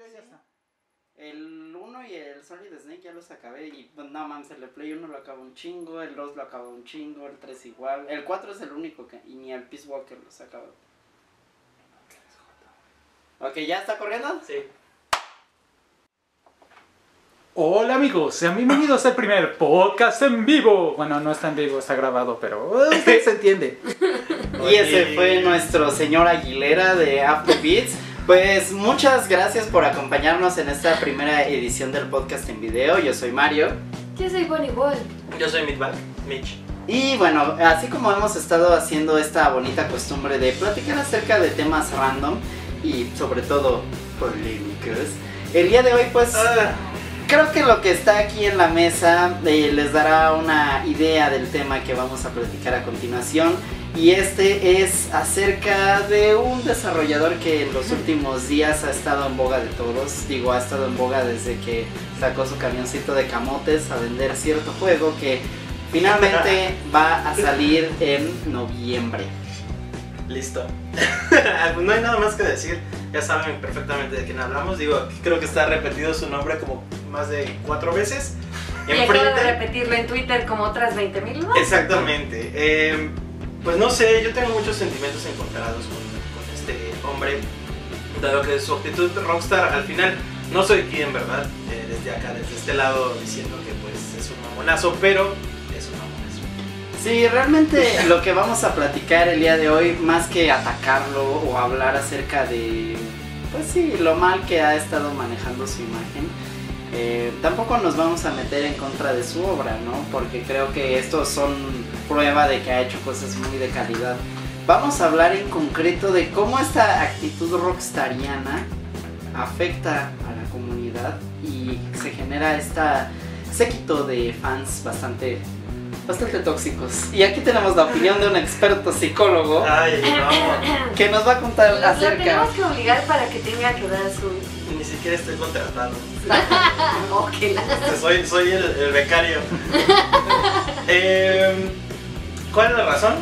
yo ya Sí. está. El 1 y el Solid Snake ya los acabé y pues, no mames, el de Play 1 lo acabo un chingo, el 2 lo acabo un chingo, el 3 igual, el 4 es el único que, y ni el Peace Walker los acabo. Ok, ¿ya está corriendo? Sí. Hola amigos, sean bienvenidos al primer podcast en vivo. Bueno, no está en vivo, está grabado, pero eh, usted se entiende. Y ese fue nuestro señor Aguilera de After Beats. Pues muchas gracias por acompañarnos en esta primera edición del podcast en video. Yo soy Mario. Yo soy Bonnie Ball. Yo soy Midback, Mitch. Y bueno, así como hemos estado haciendo esta bonita costumbre de platicar acerca de temas random y sobre todo polémicos, el día de hoy pues Ah, creo que lo que está aquí en la mesa eh, les dará una idea del tema que vamos a platicar a continuación. Y este es acerca de un desarrollador que en los últimos días ha estado en boga de todos. Digo, ha estado en boga desde que sacó su camioncito de camotes a vender cierto juego que finalmente va a salir en noviembre. listo. no hay nada más que decir. Ya saben perfectamente de quién hablamos. Digo, creo que está repetido su nombre como más de cuatro veces. Y acabo de repetirlo en Twitter como otras 20 mil. Exactamente. Eh, pues no sé, yo tengo muchos sentimientos encontrados con, con este hombre, dado que su actitud rockstar al final no soy quien, ¿verdad? Eh, desde acá, desde este lado, diciendo que pues es un mamonazo, pero es un mamonazo. Sí, realmente lo que vamos a platicar el día de hoy, más que atacarlo o hablar acerca de, pues sí, lo mal que ha estado manejando su imagen, eh, tampoco nos vamos a meter en contra de su obra, ¿no? Porque creo que estos son prueba de que ha hecho cosas muy de calidad. Vamos a hablar en concreto de cómo esta actitud rockstariana afecta a la comunidad y se genera esta séquito de fans bastante bastante tóxicos. Y aquí tenemos la opinión de un experto psicólogo Ay, no, que nos va a contar Lo acerca. tenemos que obligar para que tenga que dar su. ni siquiera estoy contratado. Que la- Soy, soy el, el becario. Eh, ¿Cuál es la razón?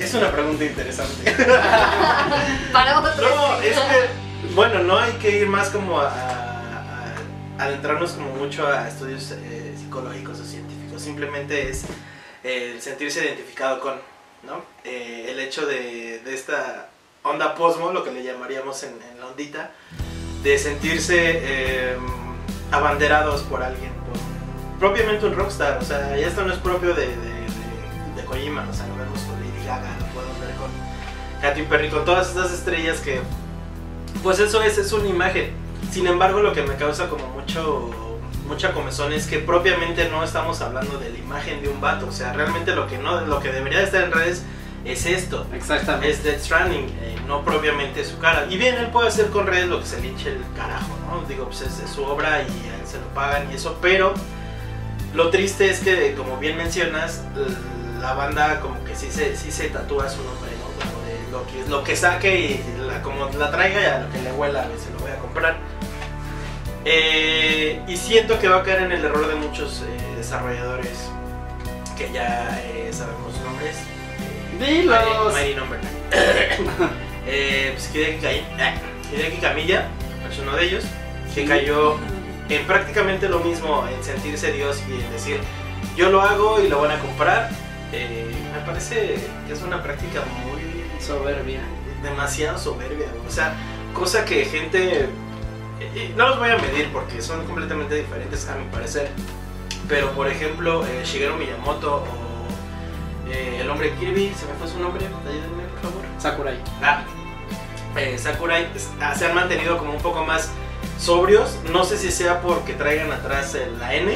Es una pregunta interesante. Para otro. No, es que, bueno, no hay que ir más como a, a- a adentrarnos como mucho a estudios eh, psicológicos o científicos. Simplemente es eh, el sentirse identificado con, ¿no? Eh, el hecho de, de esta onda posmo, lo que le llamaríamos en, en la ondita, de sentirse eh, abanderados por alguien, propiamente un rockstar. O sea, y esto no es propio de, de, de- de Kojima, o sea, lo vemos con Lady Gaga, lo podemos ver con Katy Perry, con todas estas estrellas que, pues eso es, es una imagen. Sin embargo, lo que me causa como mucho, mucha comezón es que propiamente no estamos hablando de la imagen de un vato. O sea, realmente lo que, no, lo que debería de estar en redes es esto. Exactamente. Es Death Stranding, eh, no propiamente su cara. Y bien, él puede hacer con redes lo que se le hinche el carajo, ¿no? Digo, pues es, es su obra y a él se lo pagan y eso, pero lo triste es que, como bien mencionas, la banda como que sí se, sí se tatúa su nombre, ¿no? Como de lo que, lo que saque y la, como la traiga y a lo que le huela, se lo voy a comprar. Eh, y siento que va a caer en el error de muchos eh, desarrolladores que ya eh, sabemos sus nombres. Dilos. Mighty- Number eh, pues Hideki, Kamiya es uno de ellos, que cayó en prácticamente lo mismo, en sentirse Dios y en decir, yo lo hago y lo van a comprar. Eh, me parece que es una práctica muy Soberbia. demasiado soberbia, o sea, cosa que gente, eh, no los voy a medir porque son completamente diferentes a mi parecer, pero por ejemplo, eh, Shigeru Miyamoto o eh, el hombre Kirby, se me fue su nombre, ayúdenme por favor. Sakurai. Ah, eh, Sakurai se han mantenido como un poco más sobrios, no sé si sea porque traigan atrás la N,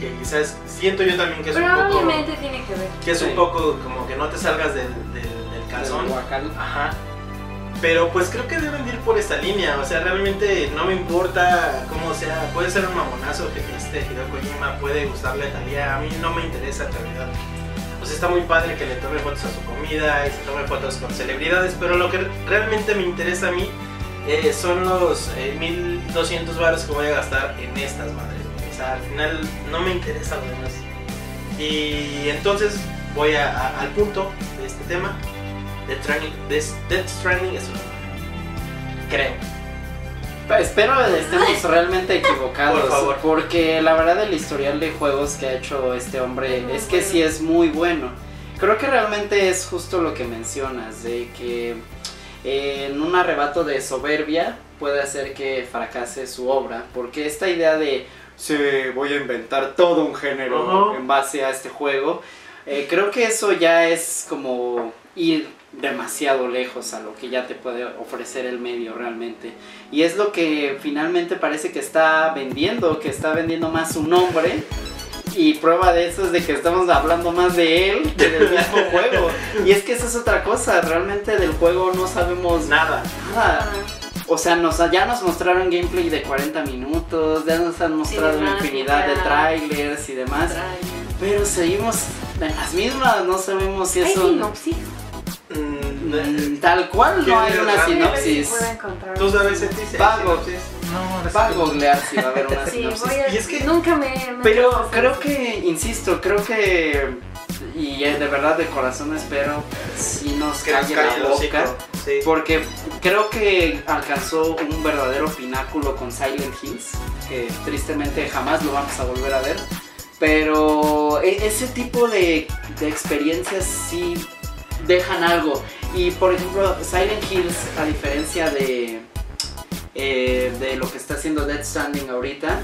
que quizás siento yo también que es un poco... Probablemente tiene que ver. Que es Sí. un poco como que no te salgas del, del, del calzón. Del. Ajá. Pero pues creo que deben ir por esta línea. O sea, realmente no me importa cómo sea. Puede ser un mamonazo que este Hideo Kojima puede gustarle a Talía. A mí no me interesa en realidad. Pues está muy padre que le tome fotos a su comida y se tome fotos con celebridades. Pero lo que realmente me interesa a mí eh, son los eh, 1200 baros que voy a gastar en estas madres. O sea, al final no me interesa lo demás. Y entonces voy al punto de este tema. Death Stranding, Death, Stranding es mamada. Creo. Espero estemos realmente equivocados. Por favor. Porque la verdad el historial de juegos que ha hecho este hombre es que bueno. sí es muy bueno. Creo que realmente es justo lo que mencionas, de que eh, en un arrebato de soberbia puede hacer que fracase su obra. Porque esta idea de sí, voy a inventar todo un género en base a este juego, eh, creo que eso ya es como ir demasiado lejos a lo que ya te puede ofrecer el medio realmente. Y es lo que finalmente parece que está vendiendo, que está vendiendo más su nombre. Y prueba de eso es de que estamos hablando más de él que del mismo juego. Y es que esa es otra cosa, realmente del juego no sabemos Nada. nada. O sea, nos, ya nos mostraron gameplay de 40 minutos, ya nos han mostrado demás, infinidad de trailers y demás. Pero seguimos en las mismas, no sabemos si Hay es un... sinopsis. Mm, Tal cual, no ¿Quién hay es una sinopsis. ¿Tú sabes, si hay Vago. No, Va a googlear si va a haber una Sí, sinopsis. voy a... Y es que- Nunca me... me Pero creo que, insisto, creo que, y eh, de verdad de corazón espero, si nos Que nos calle la boca. Sí. Porque creo que alcanzó un verdadero pináculo con Silent Hills, que tristemente jamás lo vamos a volver a ver. Pero e- ese tipo de, de experiencias sí dejan algo. Y por ejemplo, Silent Hills, a diferencia de, eh, de lo que está haciendo Dead Stranding ahorita,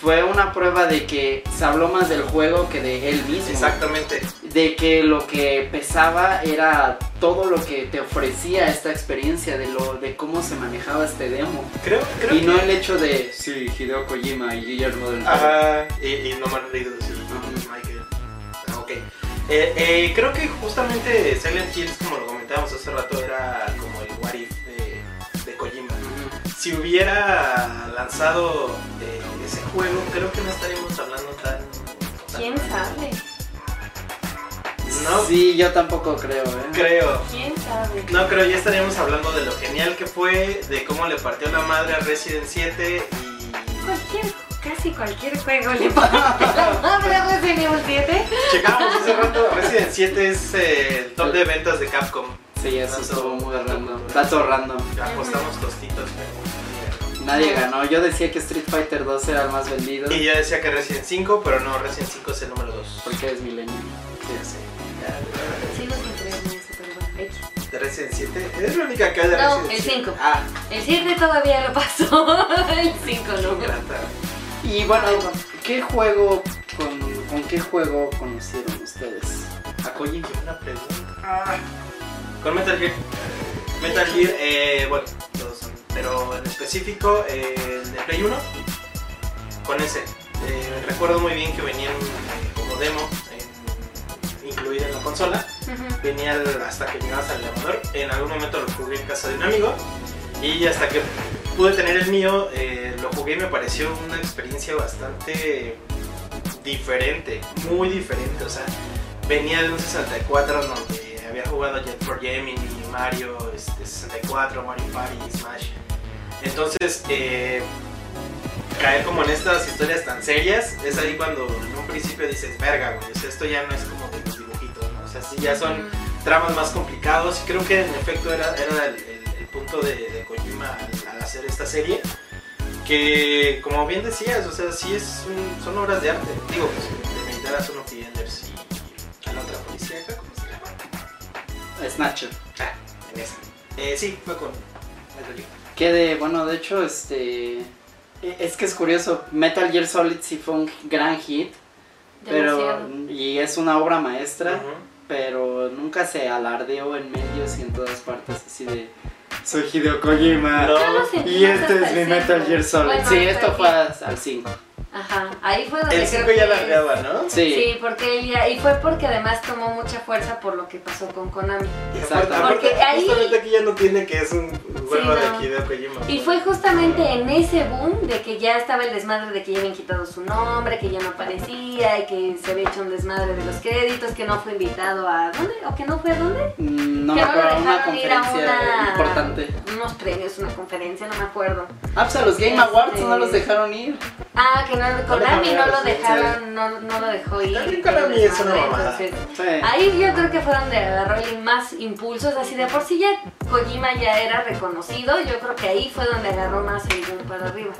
fue una prueba de que se habló más del juego que de él mismo Exactamente. de que lo que pesaba era todo lo que te ofrecía esta experiencia de lo de cómo se manejaba este demo Creo, creo y que... no el hecho de sí Hideo Kojima y Guillermo del Toro. Ajá, y, y no me han leído decir. Michael. Ah, ok. Eh, eh, creo que justamente Silent Hills, como lo comentábamos hace rato, era como el what if de, de Kojima. Si hubiera lanzado eh, ese juego, creo que no estaríamos hablando tan. tan- ¿Quién sabe? No Sí, yo tampoco creo, ¿eh? creo. ¿Quién sabe? No creo, ya estaríamos hablando de lo genial que fue, de cómo le partió la madre a Resident 7 y. Cualquier, casi cualquier juego le la madre a Resident Evil 7. Checamos hace rato, Resident 7 es eh, el top de ventas de Capcom. Sí, eso estuvo muy random. Dato random. Apostamos tostitos, pero. Nadie ganó. Yo decía que Street Fighter 2 era el más vendido Y yo decía que Resident 5, pero no, Resident 5 es el número 2. porque es milenio. Ya sé. Sigo sin creerme eso, pero bueno, X. De Resident 7, es la única que hay de No, Resident el 7. 5. Ah, El 7 todavía lo pasó. El 5 no. grata. Y bueno, ¿qué juego con, con qué juego conocieron ustedes? ¿A Kojima? Qué buena pregunta. Ah. Con Metal Gear. Metal Gear, eh, bueno, todos son, pero en específico eh, el de Play 1, con ese. Eh, recuerdo muy bien que venían eh, como demo incluida en la consola. Venía hasta que llegabas al elevador. En algún momento lo jugué en casa de un amigo. Y hasta que pude tener el mío, eh, lo jugué y me pareció una experiencia bastante diferente, muy diferente. O sea, venía de un 64 donde había jugado Jet for Gemini, Mario este, 64, Mario Party, Smash. Entonces, eh, caer como en estas historias tan serias, es ahí cuando en un principio dices, verga, güey, o sea, esto ya no es como de los dibujitos, ¿no? O sea, sí ya son tramas más complicados creo que en efecto era, era el, el- el punto de, de Kojima al, al hacer esta serie que como bien decías, o sea, sí es un- son obras de arte. Digo, pues de meditar a Son of the Enders y a la otra policía, ¿cómo se llama? Snatcher. Ah, en esa. Eh, sí, fue con Metal Gear. Que de, bueno, de hecho, este. e- Es que es curioso, Metal Gear Solid sí fue un gran hit, pero. Y es una obra maestra, Ujú. pero nunca se alardeó en medios y en todas partes, así de. Soy Hideo Kojima. No. Y este es mi. Metal Gear Solid. Sí, esto fue al 5. Ajá, ahí fue donde El creo 5 ya que- la arreaba, ¿no? Sí. Sí, porque él ya, y fue porque además tomó mucha fuerza por lo que pasó con Konami. Exacto. Porque ahí- Justamente aquí ya no tiene que es un juego Sí, de no. Hideo Kojima. Y fue justamente en ese boom de que ya estaba el desmadre de que ya habían quitado su nombre, que ya no aparecía y que se había hecho un desmadre de los créditos, que no fue invitado a ¿dónde? ¿O que no fue a dónde? Mm, No que me no lo una dejaron ir a una- importante. Unos premios, una conferencia, no me acuerdo. Ah, pues a los Game Awards no Este- los dejaron ir. Ah, que no, Konami no lo dejaron, no, no lo dejó ir. También Konami es una mamada. Sí. Ahí yo creo que fue donde agarró más impulsos, así de por sí ya Kojima ya era reconocido, yo creo que ahí fue donde agarró más el para arriba.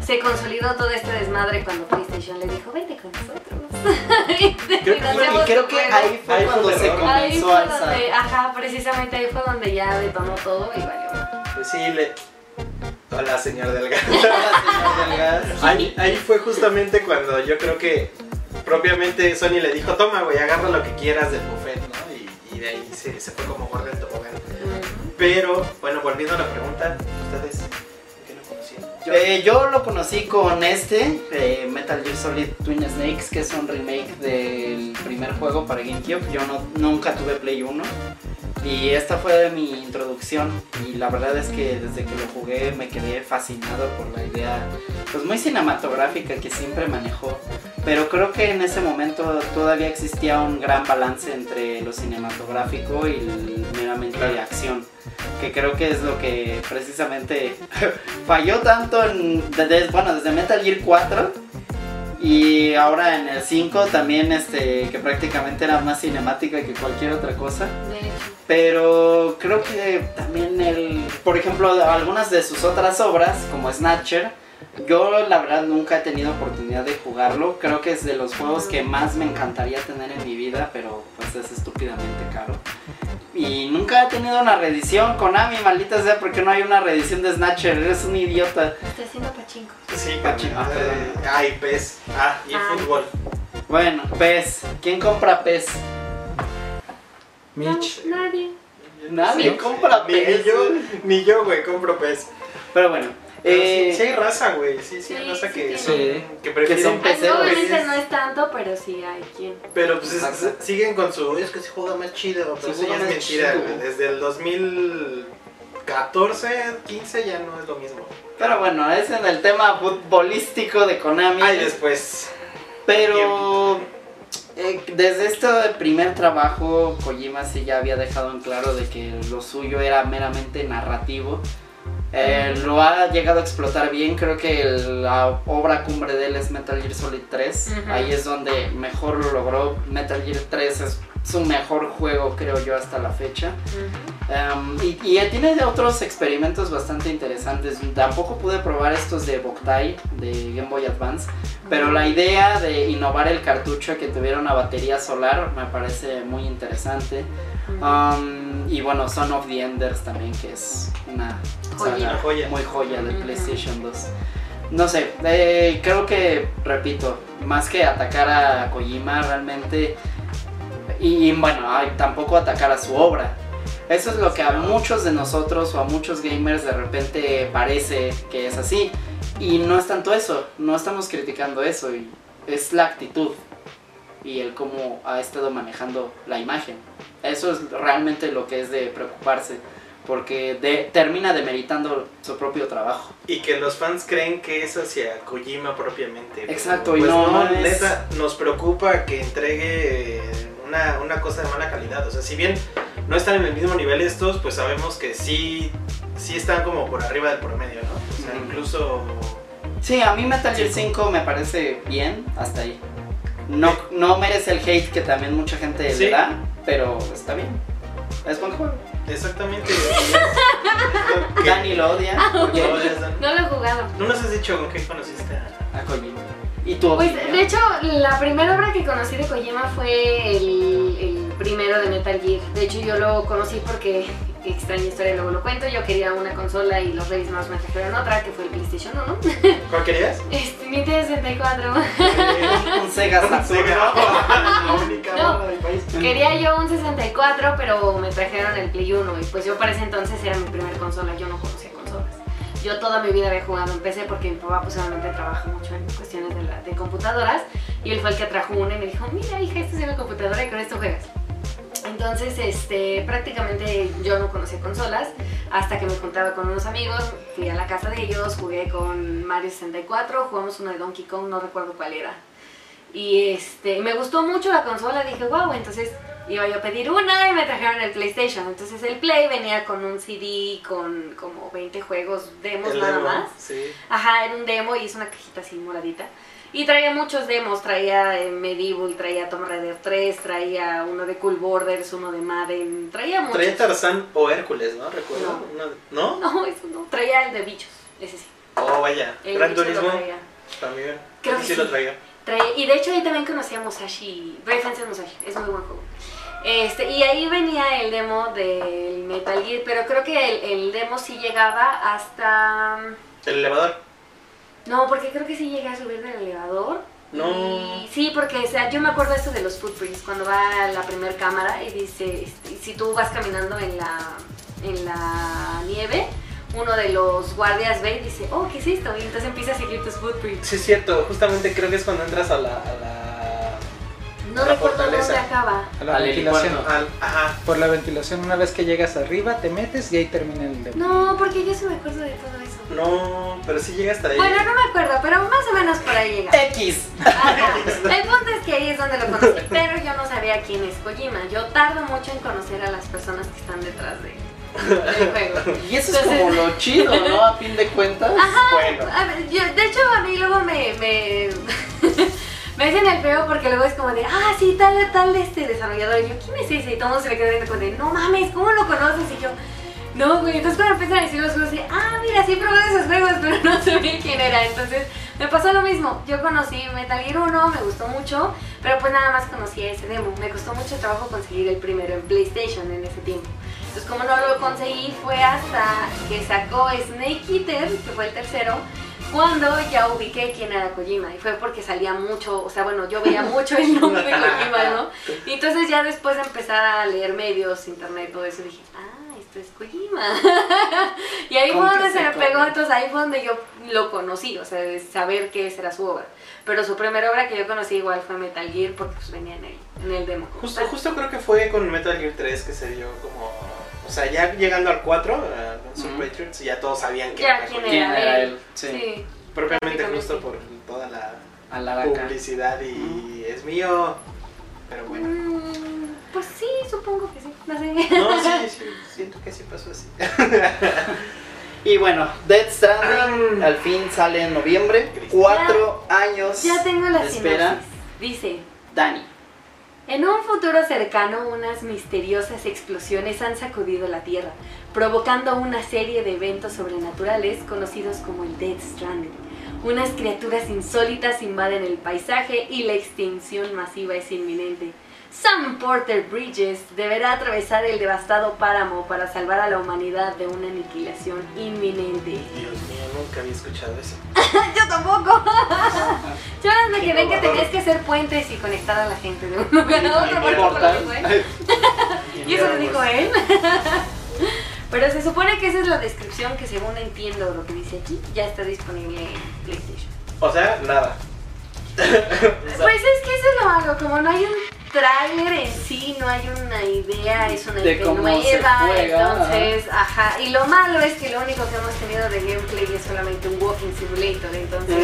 Se consolidó todo este desmadre cuando PlayStation le dijo, vente con nosotros. Creo que fue- creo que juego". ahí fue Ahí cuando se. Ahí comenzó fue a alzar. donde, ajá, precisamente ahí fue donde ya detonó todo y valió. Pues sí, le... Hola, señor Delgado. Señor Delgado. Ahí, ahí fue justamente cuando yo creo que propiamente Sony le dijo, toma, güey, agarra lo que quieras del buffet, ¿no? Y, y de ahí se, se fue como gordo el tobogán. Pero, bueno, volviendo a la pregunta, ¿ustedes qué lo conocían? Yo, eh, yo lo conocí con este, eh, Metal Gear Solid Twin Snakes, que es un remake del primer juego para GameCube. Yo no, nunca tuve Play 1. Y esta fue mi introducción. Y la verdad es que desde que lo jugué me quedé fascinado por la idea, pues muy cinematográfica que siempre manejó. Pero creo que en ese momento todavía existía un gran balance entre lo cinematográfico y meramente de acción. Que creo que es lo que precisamente falló tanto en, desde, bueno, desde Metal Gear 4 y ahora en el 5 también este que prácticamente era más cinemática que cualquier otra cosa. Pero creo que también el, por ejemplo, algunas de sus otras obras, como Snatcher, yo la verdad nunca he tenido oportunidad de jugarlo. Creo que es de los juegos que más me encantaría tener en mi vida, pero pues es estúpidamente caro. Y nunca he tenido una reedición. Konami, maldita sea, porque no hay una reedición de Snatcher. Eres un idiota. Está haciendo pachinko. Sí, ah, eh, ah, y PES. Ah, y Ah. fútbol. Bueno, PES. ¿Quién compra PES? Mitch. No, nadie. Nadie Sí. compra Ni, PES. ni yo, ni yo, güey, compro PES. Pero bueno. Pero eh, sí, sí hay raza, güey. Sí, sí, hay Sí, raza sí que. Sí. que prefieren son Ay, PC, obviamente no es tanto, pero sí hay quien. Pero pues es- siguen con su. Es que se juega más chido. Pero eso ya juega es más mentira, güey. Desde el 2014, 15 ya no es lo mismo. pero bueno, es en el tema futbolístico de Konami. Ay, después. Pero eh, desde este primer trabajo, Kojima sí ya había dejado en claro de que lo suyo era meramente narrativo. Eh, lo ha llegado a explotar bien, creo que el- la obra cumbre de él es Metal Gear Solid 3. Ujú. Ahí es donde mejor lo logró. Metal Gear 3 es su mejor juego, creo yo, hasta la fecha. Um, y, y tiene otros experimentos bastante interesantes. Tampoco pude probar estos de Boktai, de Game Boy Advance. Pero la idea de innovar el cartucho que tuviera una batería solar me parece muy interesante. Um, y bueno, Son of the Enders también, que es una Joya. saga Joya. muy joya de Ujú. PlayStation 2. No sé, eh, creo que, repito, más que atacar a Kojima realmente, y, y bueno, ay, tampoco atacar a su obra. Eso es lo que a muchos de nosotros o a muchos gamers de repente parece que es así. Y no es tanto eso, no estamos criticando eso, y es la actitud y el cómo ha estado manejando la imagen. Eso es realmente lo que es de preocuparse, porque de- termina demeritando su propio trabajo. Y que los fans creen que es hacia Kojima propiamente. Exacto, y pues no, no, no es- neta, nos preocupa que entregue una, una cosa de mala calidad. O sea, si bien no están en el mismo nivel estos, pues sabemos que sí, sí están como por arriba del promedio, ¿no? O sea, Ujú. incluso... Sí, a mí Metal Gear 5 me parece bien, hasta ahí. No, no merece el hate que también mucha gente Sí. le da, pero está bien. Es buen juego. Exactamente. Dani lo odia, porque No lo he jugado. no nos has dicho con qué conociste a... a Kojima. ¿Y tu Pues opinión? de hecho, la primera obra que conocí de Kojima fue el, el primero de Metal Gear. De hecho, yo lo conocí porque, extraña historia, luego lo cuento. Yo quería una consola y los Reyes Magos me trajeron otra, que fue el PlayStation 1. ¿Cuál querías? Este, Nintendo 64. un Sega Saturn. La única No. del país. Quería yo un 64, pero me trajeron el Play 1 y pues yo para ese entonces era mi primer consola, yo no conocía consolas. Yo toda mi vida había jugado en PC porque mi papá pues obviamente trabaja mucho en cuestiones de, la- de computadoras y él fue el que trajo una y me dijo, mira hija, esta es una computadora y con esto juegas. Entonces, este, prácticamente yo no conocía consolas hasta que me juntaba con unos amigos, fui a la casa de ellos, jugué con Mario 64, jugamos uno de Donkey Kong, no recuerdo cuál era. Y este, me gustó mucho la consola, dije, wow, entonces iba yo a pedir una y me trajeron el PlayStation. Entonces el Play venía con un CD con como 20 juegos demos El nada demo, más. Sí. Ajá, era un demo y es una cajita así moradita. Y traía muchos demos, traía eh, Medieval, traía Tomb Raider 3, traía uno de Cool Borders, uno de Madden, traía muchos. Traía Tarzán o Hércules, ¿no? Recuerdo. No. ¿No? No, eso no, traía el de bichos, ese sí. Oh, vaya. El Gran Turismo también. Creo que sí lo traía. Traía- y de hecho ahí también conocí a Musashi, Brave Fencer Musashi, es muy buen juego. Este, y ahí venía el demo del Metal Gear, pero creo que el, el demo sí llegaba hasta... El elevador. No, porque creo que sí llegué a subir del elevador. No. Y sí, porque o sea, yo me acuerdo esto de los footprints, cuando va a la primer cámara y dice, este, si tú vas caminando en la, en la nieve, uno de los guardias ve y dice, oh, ¿qué es esto? Y entonces empieza a seguir tus footprints. Sí, es cierto. Justamente creo que es cuando entras a la. A la... No La recuerdo dónde fortaleza. acaba. A la Al ventilación. al- ajá. Por la ventilación, una vez que llegas arriba, te metes y ahí termina el demo. No, porque yo sí me acuerdo de todo eso. No, pero sí llega hasta ahí. Bueno, no me acuerdo, pero más o menos por ahí llega. X. Ajá. El punto es que ahí es donde lo conocí, pero yo no sabía quién es Kojima. Yo tardo mucho en conocer a las personas que están detrás de, del juego. Y eso es como lo chido, ¿no? A fin de cuentas. Bueno. A ver, yo- de hecho, a mí luego me, me, me hacen el feo porque luego es como de, ah, sí, tal, tal este desarrollador. Y yo, ¿quién es ese? Y todo el mundo se le queda viendo como de, no mames, ¿cómo lo conoces? Y yo, no, güey. Entonces cuando empiezan a decir los juegos, de, ah, mira, sí probé esos juegos, pero no sabía quién era. Entonces me pasó lo mismo. Yo conocí Metal Gear 1, me gustó mucho, pero pues nada más conocí ese demo. Me costó mucho trabajo conseguir el primero en PlayStation en ese tiempo. Entonces como no lo conseguí fue hasta que sacó Snake Eater, que fue el tercero, cuando ya ubiqué quién era Kojima. Y fue porque salía mucho, o sea, bueno, yo veía mucho el nombre de Kojima, ¿no? Y entonces ya después de empezar a leer medios, internet, todo eso, dije, ah, esto es Kojima. y ahí fue ¿Con donde se me pegó, entonces ahí fue donde yo lo conocí, o sea, de saber qué era su obra. Pero su primera obra que yo conocí igual fue Metal Gear porque pues venía en el, en el demo. Justo, tal. justo creo que fue con Metal Gear 3 que se dio como. O sea, ya llegando al 4, a Guns N' Ujú. Patriots, ya todos sabían que Ya, era ¿quién Kojima. ¿Quién era era él? él? Sí. Sí. Propiamente justo por toda la publicidad y es mío. Pero bueno. Mm, pues supongo que sí. No sé. No, sí, sí, siento que sí pasó así. Y bueno, Dead Stranding al fin sale en noviembre. Cuatro años Ya tengo la espera. sinopsis. Dice, Dani. en un futuro cercano unas misteriosas explosiones han sacudido la Tierra, provocando una serie de eventos sobrenaturales conocidos como el Dead Stranding. Unas criaturas insólitas invaden el paisaje y la extinción masiva es inminente. Sam Porter Bridges deberá atravesar el devastado páramo para salvar a la humanidad de una aniquilación inminente. Dios mío, nunca había escuchado eso. Yo tampoco. Yo desde que Qué ven que tenías que hacer puentes y conectar a la gente de un lugar a otro. Por ¿eh? Y eso lo dijo él. Pero se supone que esa es la descripción que según entiendo lo que dice aquí, ya está disponible en PlayStation. O sea, nada. Pues es que eso es lo malo, como no hay un tráiler en sí, no hay una idea, es una se nueva, entonces, ajá. Y lo malo es que lo único que hemos tenido de gameplay es solamente un walking simulator, entonces...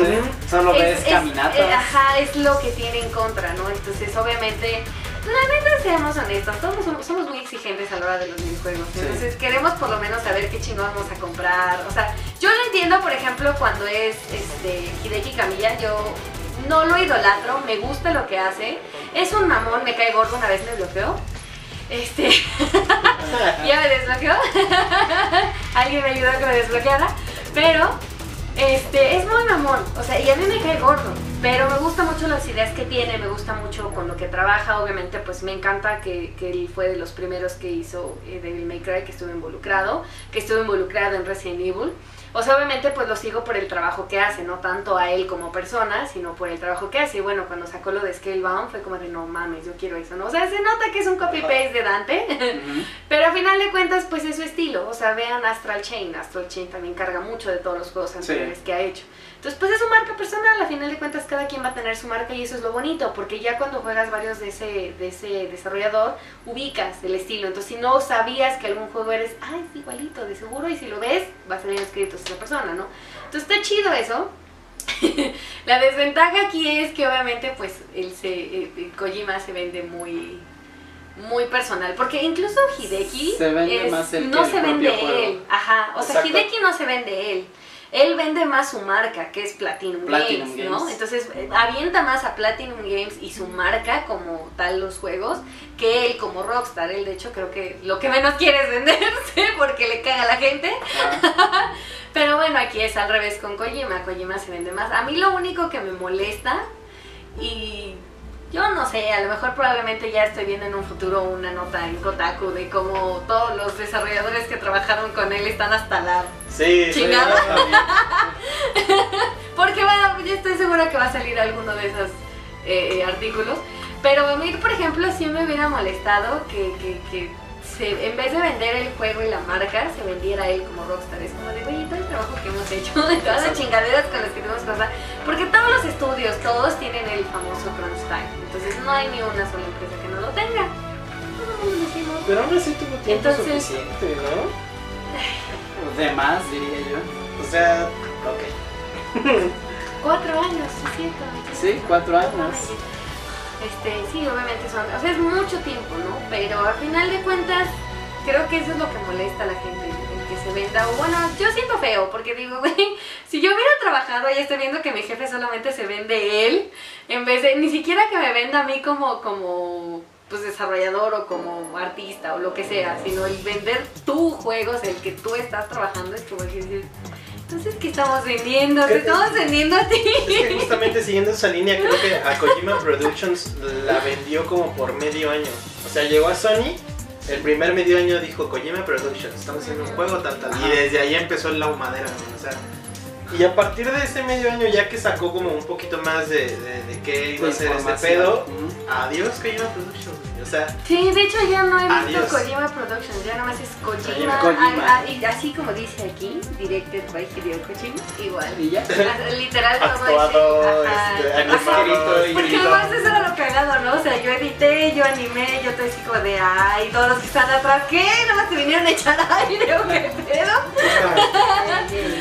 Solo ves es- es- caminatas. eh, ajá, es lo que tiene en contra, ¿no? Entonces, obviamente, la neta, seamos honestos, todos somos, somos muy exigentes a la hora de los videojuegos. Sí. Entonces, queremos por lo menos saber qué chingón vamos a comprar. O sea, yo lo entiendo, por ejemplo, cuando es este Hideki Kamiya, yo no lo idolatro, me gusta lo que hace. Es un mamón, me cae gordo, una vez me bloqueó. Este, ya me desbloqueó. Alguien me ayudó a que me desbloqueara. Pero, este, es muy mamón. O sea, y a mí me cae gordo. Pero me gusta mucho las ideas que tiene, me gusta mucho con lo que trabaja. Obviamente, pues me encanta que, que él fue de los primeros que hizo eh, Devil May Cry, que estuvo involucrado. Que estuvo involucrado en Resident Evil. O sea, obviamente pues lo sigo por el trabajo que hace, no tanto a él como persona, sino por el trabajo que hace. Y bueno, cuando sacó lo de Scalebound fue como de no mames, yo quiero eso, ¿no? O sea, se nota que es un copy-paste de Dante, pero a final de cuentas pues es su estilo. O sea, vean Astral Chain, Astral Chain también carga mucho de todos los juegos anteriores que ha hecho. Entonces pues es su marca personal, a final de cuentas cada quien va a tener su marca y eso es lo bonito, porque ya cuando juegas varios de ese, de ese desarrollador, ubicas el estilo. Entonces si no sabías que algún juego eres, ah, es igualito, de seguro, y si lo ves, va a salir escrito esa persona, ¿no? Entonces está chido eso. la desventaja aquí es que obviamente pues el, se, el- el Kojima se vende muy muy personal, porque incluso Hideki Se vende es- más que no el se vende juego. él, ajá, o sea. Hideki no se vende él. Él vende más su marca, que es Platinum, Platinum Games, ¿no? Entonces eh, avienta más a Platinum Games y su marca como tal los juegos que él como Rockstar. Él de hecho creo que lo que menos quiere es venderse porque le caga a la gente. Ah, Pero bueno, aquí es al revés con Kojima. Kojima se vende más. A mí lo único que me molesta y yo no sé, a lo mejor probablemente ya estoy viendo en un futuro una nota en Kotaku de cómo todos los desarrolladores que trabajaron con él están hasta la... Sí, sí, Chingada. también. Porque yo estoy segura que va a salir alguno de esos eh, eh, artículos. Pero a mí, por ejemplo, sí me hubiera molestado que, que, que se, en vez de vender el juego y la marca, se vendiera él como Rockstar. Es como de, oye, todo el trabajo que hemos hecho, de todas las chingaderas con las que tenemos cosas. Porque todos los estudios, todos tienen el famoso time. Entonces no hay ni una sola empresa que no lo tenga. Pero aún así tuvo tiempo Entonces- suficiente, ¿no? De más, diría yo. O sea, ok. Cuatro años, sí, es cierto. Sí, cuatro años. Este, sí, obviamente son, o sea, es mucho tiempo, ¿no? Pero al final de cuentas, creo que eso es lo que molesta a la gente, el que se venda. O bueno, yo siento feo, porque digo, güey, si yo hubiera trabajado y estoy viendo que mi jefe solamente se vende él, en vez de, ni siquiera que me venda a mí como, como, pues desarrollador o como artista o lo que sea, sino el vender tu juegos, el que tú estás trabajando, es como decir, entonces, ¿qué estamos vendiendo? Te Creo- estamos vendiendo a ti. Es que justamente siguiendo esa línea, creo que a Kojima Productions la vendió como por medio año. O sea, llegó a Sony, el primer medio año dijo Kojima Productions, estamos haciendo un juego, tal, tal. Y desde ahí empezó la humadera, ¿no? O sea, y a partir de ese medio año, ya que sacó como un poquito más de, de, de qué iba a De ser este pedo, adiós Kojima Productions. Sí, de hecho ya no he visto Adiós. Kojima Productions, ya nomás es Kojima. Kojima. y así como dice aquí, directed by Hideo Kojima, igual. Y ya. Literal todo Actuado, este, animado, y Porque además eso era lo cagado, ¿no? O sea, yo edité, yo animé, yo te así como de ay, todos los que están atrás, ¿qué? ¿Nomás te vinieron a echar aire o qué pedo?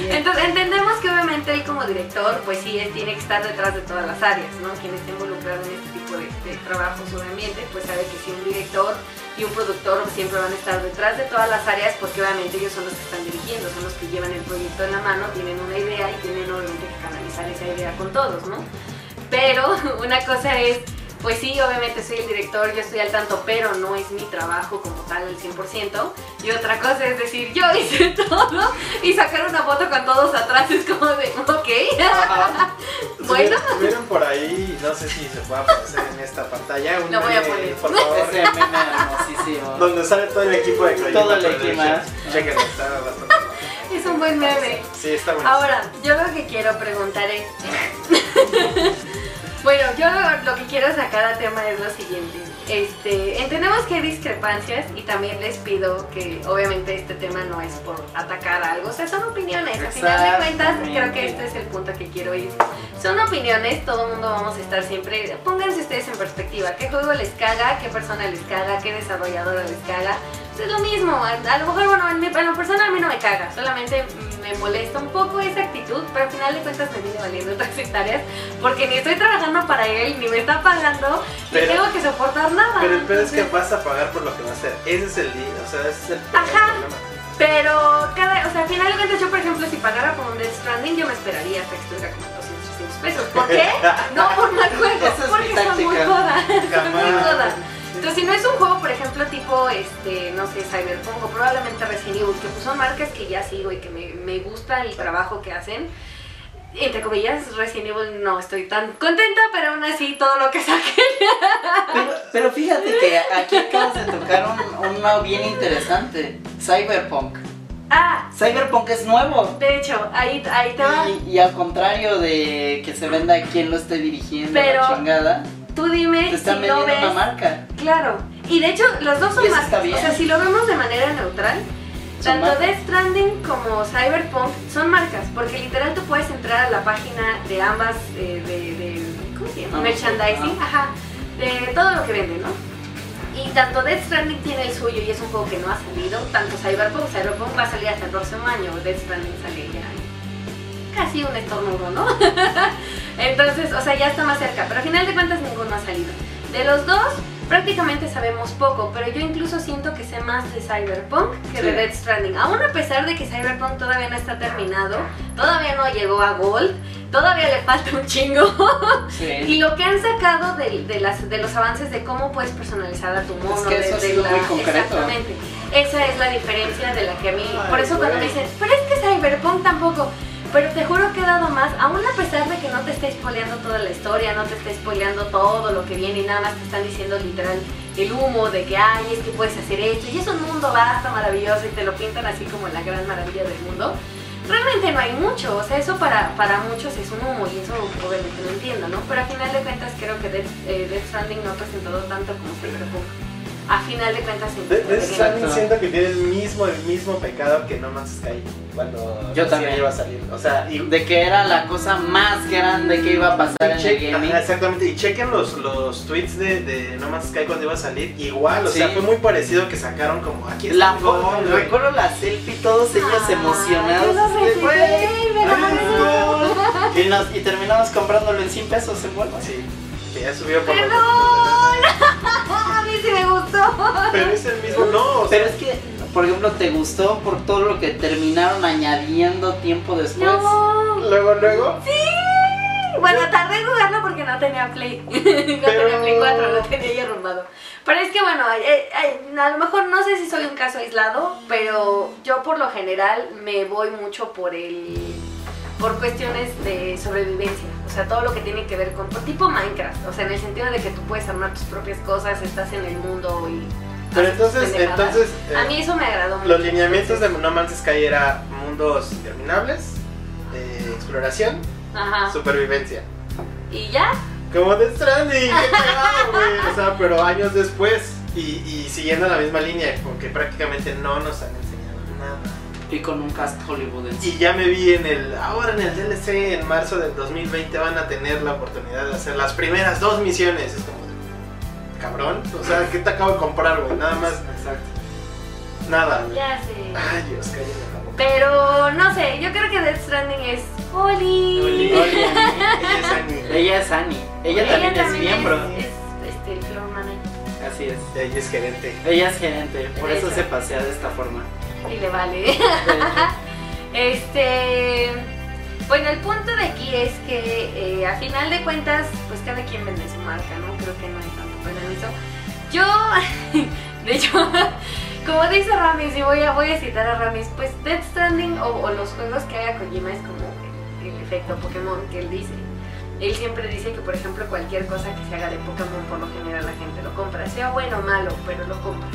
Entonces entendemos que obviamente él como director, pues sí, él tiene que estar detrás de todas las áreas, ¿no? Quien esté involucrado en este tipo de, de trabajos o de ambiente, pues sabe que si un director y un productor siempre van a estar detrás de todas las áreas porque obviamente ellos son los que están dirigiendo, son los que llevan el proyecto en la mano, tienen una idea y tienen obviamente que canalizar esa idea con todos, ¿no? Pero una cosa es, pues sí, obviamente soy el director, yo estoy al tanto, pero no es mi trabajo como tal al 100%. Y otra cosa es decir, yo hice todo y sacar una foto con todos atrás es como de, ok. Bueno. Si vieron por ahí, no sé si se puede aparecer en esta pantalla. Un Lo voy a poner. Por favor. Ese meme hermosísimo. Donde sale todo el equipo de Kojima Todo el equipo. Chequenlo, está bastante. Es un buen meme. Sí, está bueno. Ahora, yo lo que quiero preguntar es... bueno, yo lo, lo que quiero sacar a tema es lo siguiente. Este, entendemos que hay discrepancias y también les pido que obviamente este tema no es por atacar algo, o sea, son opiniones. A final de cuentas, creo que este es el punto que quiero ir. Son opiniones, todo el mundo vamos a estar siempre... Pónganse ustedes en perspectiva, ¿qué juego les caga? ¿Qué persona les caga? ¿Qué desarrolladora les caga? Es lo mismo, a, lo mejor, bueno, en, mi, en lo personal a mí no me caga, solamente me molesta un poco esa actitud, pero al final de cuentas me viene valiendo otras hectáreas, porque ni estoy trabajando para él, ni me está pagando, Pero- ni tengo que soportar nada. Pero el pedo es que vas a pagar por lo que va a hacer. Ese es el día, o sea, ese es el Ajá. problema. Pero cada, o sea, al final de cuentas yo, por ejemplo, si pagara por un Death Stranding, yo me esperaría hasta que estuviera como en 200, 300 pesos. ¿Por qué? No por mal juego, es porque son muy jodas. Son muy Jamás. Entonces, si no es un juego, por ejemplo, tipo, este, no sé, Cyberpunk o probablemente Resident Evil, que pues son marcas que ya sigo y que me, me gusta el trabajo que hacen, entre comillas, Resident Evil no estoy tan contenta, pero aún así todo lo que saquen. Pero, pero fíjate que aquí acabas de tocar un, uno bien interesante. Cyberpunk. Ah, Cyberpunk es nuevo. de hecho, ahí, ahí te va. Y, y al contrario de que se venda quien lo esté dirigiendo Pero- la chingada, Tú dime te si están no vendiendo ves. una marca. Claro. Y de hecho, los dos son bien. O sea, si lo vemos de manera neutral, Son tanto marcas. Death Stranding como Cyberpunk son marcas. Porque literal tú puedes entrar a la página de ambas, eh, de, de- ¿Cómo se llama? Ambos, Merchandising. Ajá. De todo lo que venden, ¿no? Y tanto Death Stranding tiene el suyo y es un juego que no ha salido. Tanto Cyberpunk, Cyberpunk va a salir hasta el próximo año. Death Stranding sale ya casi un estornudo, ¿no? Entonces, o sea, ya está más cerca, pero al final de cuentas ninguno ha salido. De los dos, prácticamente sabemos poco, pero yo incluso siento que sé más de Cyberpunk que de Sí. Death Stranding. Aún a pesar de que Cyberpunk todavía no está terminado, todavía no llegó a Gold, todavía le falta un chingo. Y Sí. lo que han sacado de, de las, de los avances de cómo puedes personalizar a tu mono, que de- eso ha de sido la- muy concreto. Exactamente. Esa es la diferencia de la que a mí. Ay, por eso cuando me dicen, pero es que Cyberpunk tampoco. Pero te juro que he dado más, aún a pesar de que no te esté spoileando toda la historia, no te esté spoileando todo lo que viene y nada más te están diciendo literal el humo de que, ay, es que puedes hacer esto y es un mundo vasto, maravilloso y te lo pintan así como la gran maravilla del mundo. Realmente no hay mucho, o sea, eso para, para muchos es un humo y eso obviamente lo entiendo, ¿no? Pero a final de cuentas creo que Death, eh, Death Stranding no ha presentado tanto como Cyberpunk. A final de cuentas en De, de siento que tiene el mismo, el mismo pecado que No Man's Sky cuando Yo también. iba a salir. O sea, y, De que era la cosa más grande que iba a pasar en el Che- gaming. ajá, exactamente, y chequen los, los tweets de, de No Man's Sky cuando iba a salir, igual, o Sí. sea, fue muy parecido que sacaron como aquí está La gol, recuerdo la selfie, todos ellos Ay, emocionados. yo lo así de, recibí, "Güey, me lo ay, mandó". no". Y, nos- y terminamos comprándolo en 100 pesos en Walmart. Sí, que ya subió por ¡Perdón! Mí sí me gustó. Pero es el mismo, no, o sea, Pero es que, por ejemplo, ¿te gustó por todo lo que terminaron añadiendo tiempo después? No. luego, luego, Bueno, tardé en jugarlo porque no tenía Play. no tenía Play 4, lo tenía ya arrumbado. Pero es que bueno, eh, eh, a lo mejor no sé si soy un caso aislado, pero yo por lo general me voy mucho por el por cuestiones de sobrevivencia, o sea, todo lo que tiene que ver con tipo Minecraft, o sea, en el sentido de que tú puedes armar tus propias cosas, estás en el mundo y Pero entonces, entonces, eh, a mí eso me agradó mucho. los lineamientos de No Man's Sky era mundos interminables, eh, exploración, Ajá. supervivencia. Y ya, Como Death Stranding, güey. O sea, pero años después y, y siguiendo la misma línea, porque prácticamente no nos han enseñado nada. Y con un cast hollywoodense. Y ya me vi en el. Ahora en el DLC, en marzo del 2020, van a tener la oportunidad de hacer las primeras dos misiones. Es como. Cabrón, o sea, ¿qué te acabo de comprar, güey? Nada más, Exacto. nada. ya sé. Ay, Dios, cállate la boca. Pero no sé, yo creo que Death Stranding es Oli. Oli. Ella es Annie. Ella es Annie. Ella, también, es miembro. Es, es, este, el floor manager. Así es. Ella es gerente. Ella es gerente, por eso Eso. se pasea de esta forma. Y le vale. Este. Bueno, el punto de aquí es que eh, a final de cuentas, pues cada quien vende su marca, ¿no? Creo que no hay tanto en eso. Yo, de hecho, como dice Ramis, y voy a, voy a citar a Ramis, pues Death Stranding o, o los juegos que haga Kojima es como el, el efecto Pokémon que él dice. Él siempre dice que, por ejemplo, cualquier cosa que se haga de Pokémon, por lo general la gente lo compra, sea bueno o malo, pero lo compra.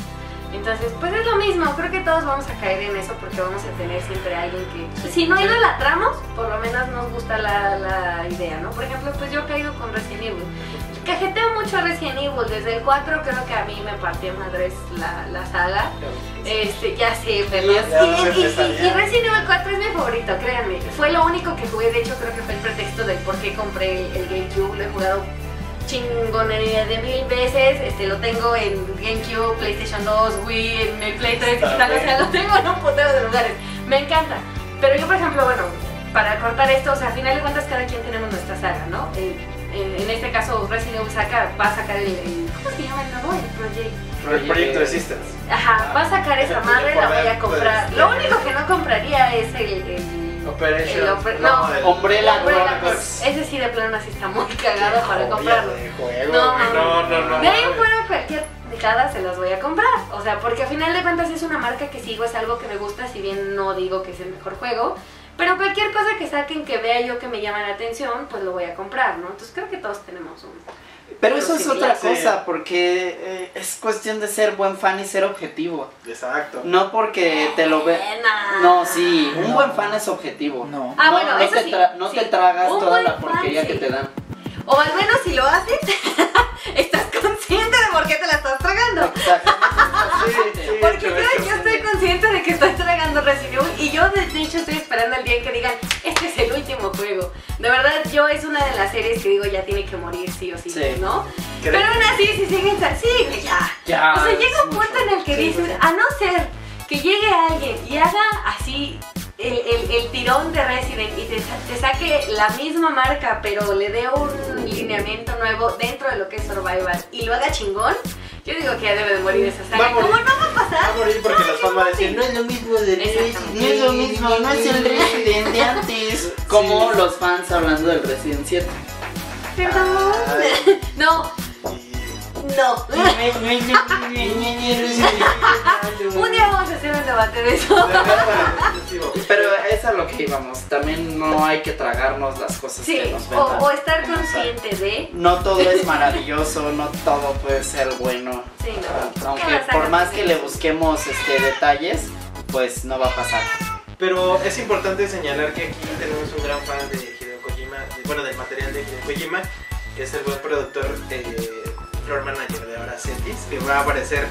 Entonces, pues es lo mismo, creo que todos vamos a caer en eso porque vamos a tener siempre a alguien que, si no idolatramos, por lo menos nos gusta la, la idea, ¿no? Por ejemplo, pues yo he caído con Resident Evil. Cajeteo mucho a Resident Evil, desde el 4 creo que a mí me partió madres la, la saga. Este, ya sé. Ya Y, y- y Resident Evil 4 es mi favorito, créanme. Fue lo único que jugué, de hecho creo que fue el pretexto del por qué compré el, el GameCube. Lo he jugado chingonería de mil veces. Este, lo tengo en GameCube, PlayStation 2, Wii, en el Play 3 Está digital, o sea, lo tengo en un putero de lugares. Me encanta. Pero yo, por ejemplo, bueno, para cortar esto, o sea, a final de cuentas cada quien tenemos nuestra saga, ¿no? En, en- en este caso, Resident Evil saca, va a sacar el, el- ¿cómo se llama el nuevo? El Project. El Project Resistance. Ajá, va a sacar esa Ese madre, la voy a comprar. Lo único que no compraría es el. el Operation. el opre- no, el- Umbrella. Corps. Ese sí de plano sí está muy cagado para comprarlo. de juego, No, no, no, no. De ahí fuera cualquier dejada se las voy a comprar. O sea, porque a final de cuentas es una marca que sigo, es algo que me gusta, si bien no digo que es el mejor juego. Pero cualquier cosa que saquen que vea yo que me llama la atención, pues lo voy a comprar, ¿no? Entonces creo que todos tenemos un. Pero eso es otra cosa, porque eh, es cuestión de ser buen fan y ser objetivo. Exacto. No porque te lo ve. Buena. No, sí, un No. buen fan es objetivo. No. Ah, no, bueno, no eso te, sí, tra- no sí. te tragas Un toda la fan, porquería sí. que te dan. O al menos si lo haces, estás consciente de por qué te la estás tragando. Sí, sí, Porque yo, hecho, yo estoy consciente de que estoy Resident Evil y yo de hecho estoy esperando el día en que digan, este es el último juego. De verdad, yo es una de las series que digo ya tiene que morir sí o sí, Sí. ¿no? Pero aún así, si siguen, sí, ya. Ya, o sea, llega un punto mucho. en el que Sí, dices, sí. a no ser que llegue alguien y haga así el, el- el tirón de Resident y te, sa- te saque la misma marca, pero le dé un lineamiento nuevo dentro de lo que es Survival y lo haga chingón, yo digo que ya debe de morir esa Va saga. ¿Cómo no va a Va pasar? a morir porque los fans van a decir, no es lo mismo de Exactamente. No es lo mismo, no es el Resident de antes. Como los fans hablando del Resident 7. Perdón. Ay. No, no. Un día vamos a hacer un debate de eso. Pero es a lo que íbamos. También no hay que tragarnos las cosas Sí, que nos o, vendan. o estar consciente de. No todo es maravilloso, no todo puede ser bueno. Sí, no. Aunque por más que le busquemos este detalles, pues no va a pasar. Pero es importante señalar que aquí tenemos un gran fan de Hideo Kojima, de- bueno, del material de Hideo Kojima, que es el buen productor, eh, floor manager de ahora Cetis, que va a aparecer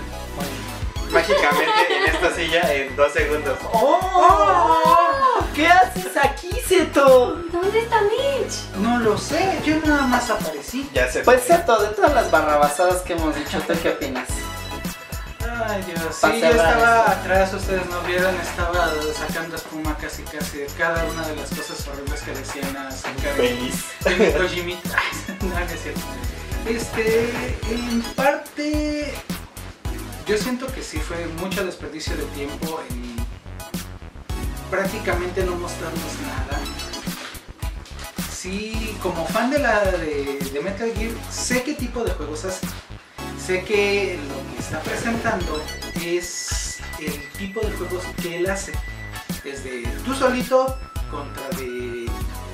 mágicamente en esta silla en dos segundos. ¡Oh! ¿Qué haces aquí, Seto? ¿Dónde está Mitch? No lo sé, yo nada más aparecí. Ya se Pues Seto, de todas las barrabasadas que hemos dicho, ¿tú qué opinas? Ay, Dios. Sí, yo estaba esto. atrás, ustedes no vieron, estaba sacando espuma casi casi de cada una de las cosas horribles que decían acerca de Feliz. de mi Kojimita. no, no es cierto. Este, en parte, yo siento que sí fue mucho desperdicio de tiempo en prácticamente no mostrarnos nada. Sí, como fan de la de, de Metal Gear, sé qué tipo de juegos hace. Sé que lo que está presentando es el tipo de juegos que él hace. Desde tú solito contra de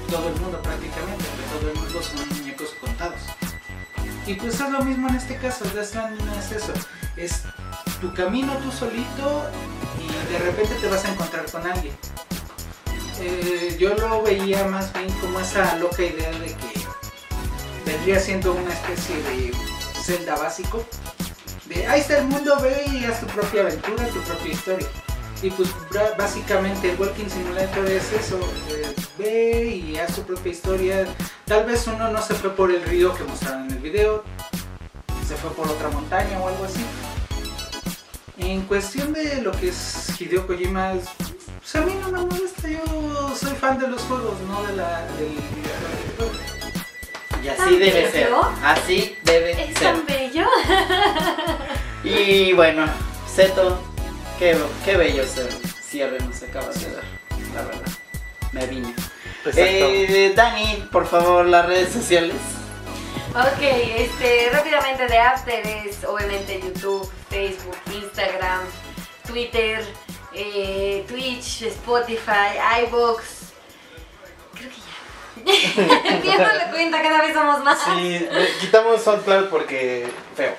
todo el mundo prácticamente, porque todo el mundo son muñecos contados. Y pues es lo mismo en este caso, Death es eso, es tu camino tú solito y de repente te vas a encontrar con alguien. Eh, yo lo veía más bien como esa loca idea de que vendría siendo una especie de Zelda básico. De ahí está el mundo, ve y haz tu propia aventura, tu propia historia. Y pues básicamente el Walking Simulator es eso, eh, ve y haz tu propia historia. Tal vez uno no se fue por el río que mostraron en el video, se fue por otra montaña o algo así. En cuestión de lo que es Hideo Kojima, es- pues a mí no me molesta, yo soy fan de los juegos, no de la, del videojuego. Y así ¿Tan debe ser. Así debe Es ser. tan bello. Y bueno, Seto, qué, qué bello ese cierre nos acabas de dar, la verdad. Me vine. Eh, Dani, por favor, las redes sociales. Ok, este, rápidamente de After es obviamente YouTube, Facebook, Instagram, Twitter, eh, Twitch, Spotify, iVoox. Creo que ya. Pierdo cuenta, cada vez somos más. Sí, quitamos SoundCloud porque feo.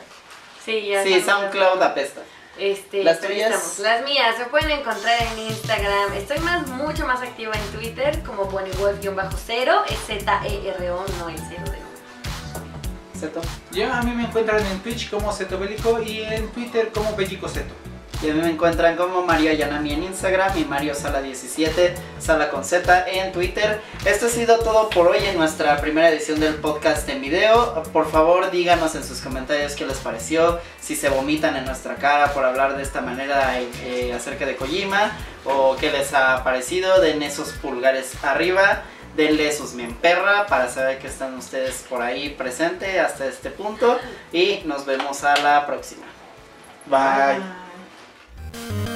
Sí, ya Sí, SoundCloud apesta. Este, ¿Las pero tuyas? estamos. Las mías se pueden encontrar en Instagram. Estoy más, mucho más activa en Twitter como BonnieWolf-0. Es Z-E-R-O, no el cero de nuevo. Seto. Yo a mí me encuentran en Twitch como Zeto Bélico y en Twitter como Bellico Zeto. Y a mí me encuentran como Mario Ayanami en Instagram y Mario Sala17, Sala con Z en Twitter. Esto ha sido todo por hoy en nuestra primera edición del podcast en video. Por favor, díganos en sus comentarios qué les pareció, si se vomitan en nuestra cara por hablar de esta manera eh, acerca de Kojima o qué les ha parecido. Den esos pulgares arriba. Denle sus me perra para saber que están ustedes por ahí presente hasta este punto. Y nos vemos a la próxima. Bye. Bye.